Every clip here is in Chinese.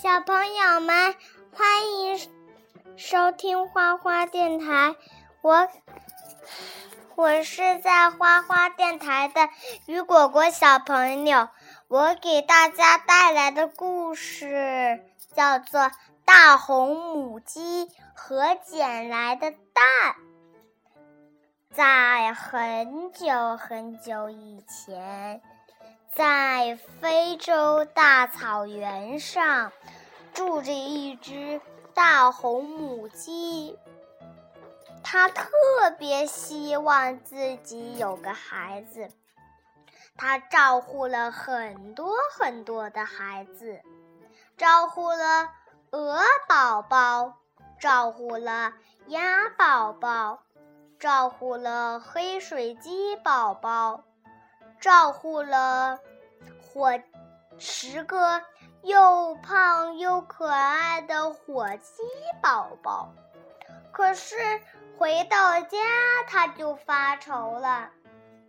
小朋友们，欢迎收听花花电台。我我是在花花电台的雨果果小朋友。我给大家带来的故事叫做《大红母鸡和捡来的蛋》。在很久很久以前。在非洲大草原上，住着一只大红母鸡。它特别希望自己有个孩子。它照顾了很多很多的孩子，照顾了鹅宝宝，照顾了鸭宝宝，照顾了黑水鸡宝宝。照顾了火十个又胖又可爱的火鸡宝宝，可是回到家他就发愁了，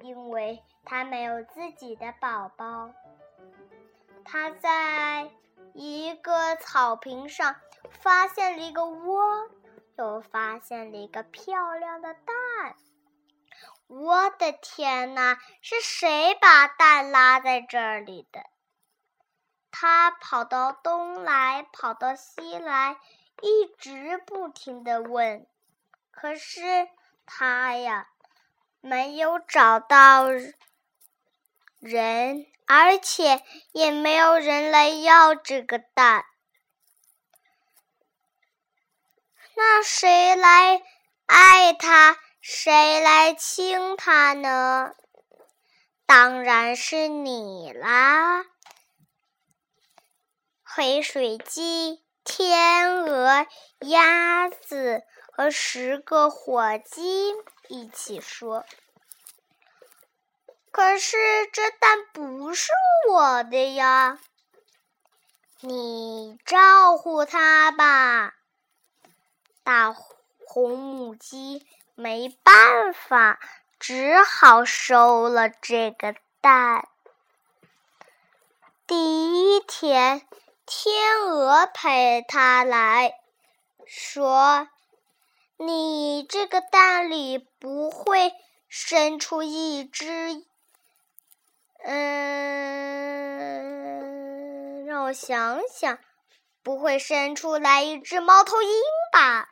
因为他没有自己的宝宝。他在一个草坪上发现了一个窝，又发现了一个漂亮的蛋。我的天哪！是谁把蛋拉在这里的？他跑到东来，跑到西来，一直不停的问。可是他呀，没有找到人，而且也没有人来要这个蛋。那谁来爱他？谁来亲它呢？当然是你啦！黑水鸡、天鹅、鸭子和十个火鸡一起说：“可是这蛋不是我的呀！你照顾它吧，大红母鸡。”没办法，只好收了这个蛋。第一天，天鹅陪它来说：“你这个蛋里不会生出一只……嗯，让我想想，不会生出来一只猫头鹰吧？”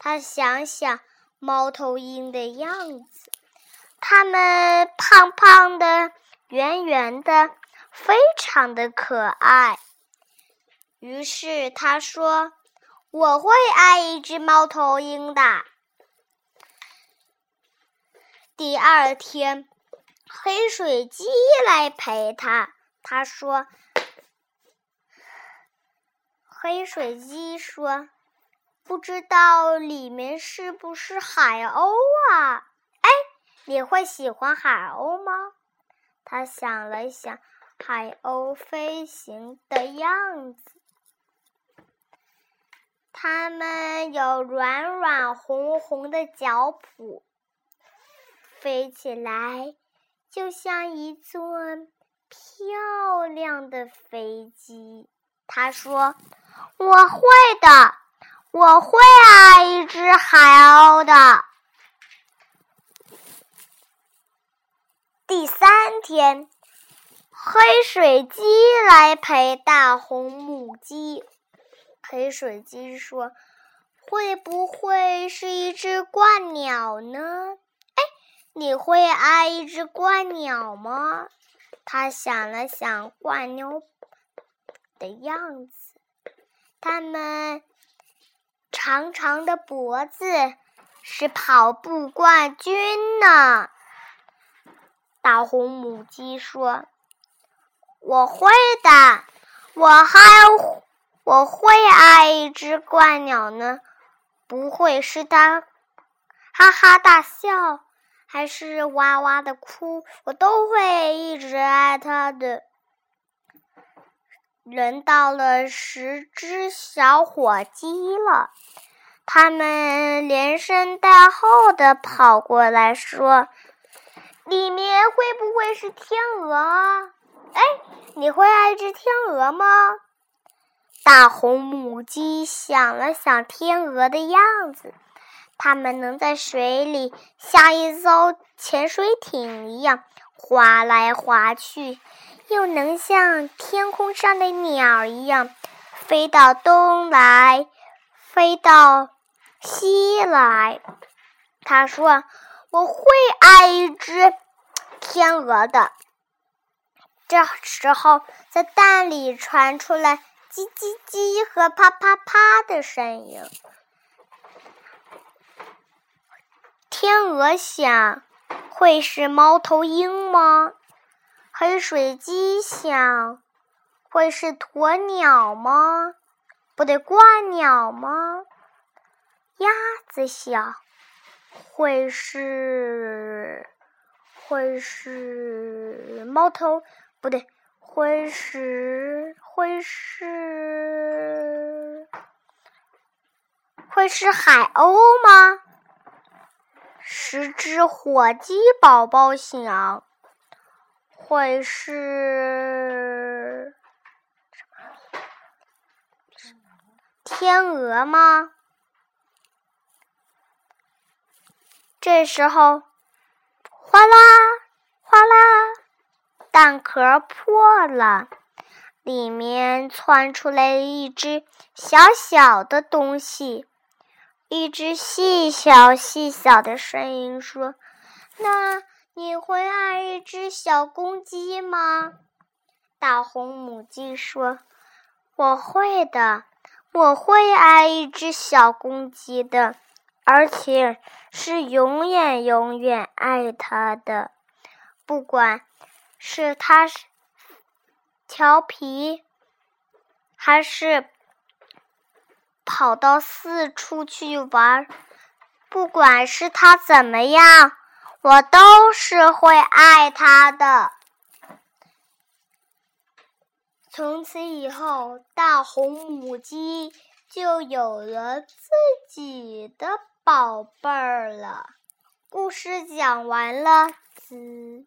他想想。猫头鹰的样子，它们胖胖的、圆圆的，非常的可爱。于是他说：“我会爱一只猫头鹰的。”第二天，黑水鸡来陪他。他说：“黑水鸡说。”不知道里面是不是海鸥啊？哎，你会喜欢海鸥吗？他想了想，海鸥飞行的样子，它们有软软红红的脚蹼，飞起来就像一座漂亮的飞机。他说：“我会的。”我会爱一只海鸥的。第三天，黑水鸡来陪大红母鸡。黑水鸡说：“会不会是一只鹳鸟呢？”哎，你会爱一只鹳鸟吗？他想了想鹳鸟的样子，它们。长长的脖子是跑步冠军呢。大红母鸡说：“我会的，我还我会爱一只怪鸟呢。不会是它哈哈大笑，还是哇哇的哭，我都会一直爱它的。”轮到了十只小火鸡了，它们连声带后的跑过来说：“里面会不会是天鹅？哎，你会爱只天鹅吗？”大红母鸡想了想天鹅的样子，它们能在水里像一艘潜水艇一样划来划去，又能像天空上的鸟一样飞到东来，飞到西来。他说：“我会爱一只天鹅的。”这时候，在蛋里传出来“叽叽叽”和“啪啪啪”的声音。天鹅想：“会是猫头鹰吗？”黑水鸡想：“会是鸵鸟吗？不对，鹳鸟吗？”鸭子想。会是，会是猫头，不对，会是，会是，会是海鸥吗？十只火鸡宝宝想，会是天鹅吗？这时候，哗啦哗啦，蛋壳破了，里面窜出来一只小小的东西。一只细小细小的声音说：“那你会爱一只小公鸡吗？”大红母鸡说：“我会的，我会爱一只小公鸡的。”而且是永远永远爱它的，不管是它调皮，还是跑到四处去玩，不管是它怎么样，我都是会爱他的。从此以后，大红母鸡就有了自己的。宝贝儿了，故事讲完了，子。